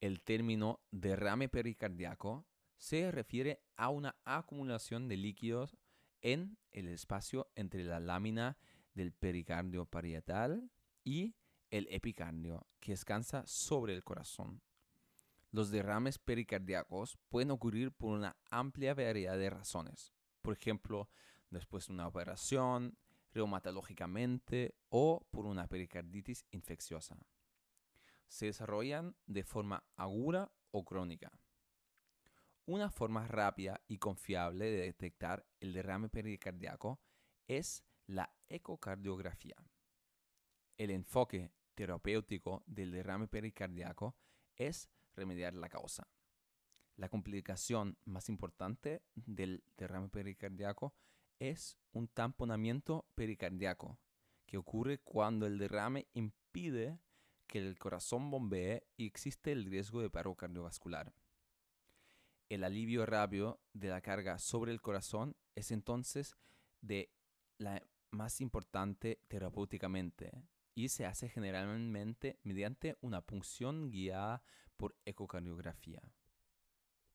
El término derrame pericardíaco se refiere a una acumulación de líquidos en el espacio entre la lámina del pericardio parietal y el epicardio, que descansa sobre el corazón. Los derrames pericardíacos pueden ocurrir por una amplia variedad de razones. Por ejemplo, después de una operación, reumatológicamente o por una pericarditis infecciosa. Se desarrollan de forma aguda o crónica. Una forma rápida y confiable de detectar el derrame pericardíaco es la ecocardiografía. El enfoque terapéutico del derrame pericardíaco es remediar la causa. La complicación más importante del derrame pericardíaco es un tamponamiento pericardíaco, que ocurre cuando el derrame impide que el corazón bombee y existe el riesgo de paro cardiovascular. El alivio rápido de la carga sobre el corazón es entonces de la más importante terapéuticamente y se hace generalmente mediante una punción guiada por ecocardiografía.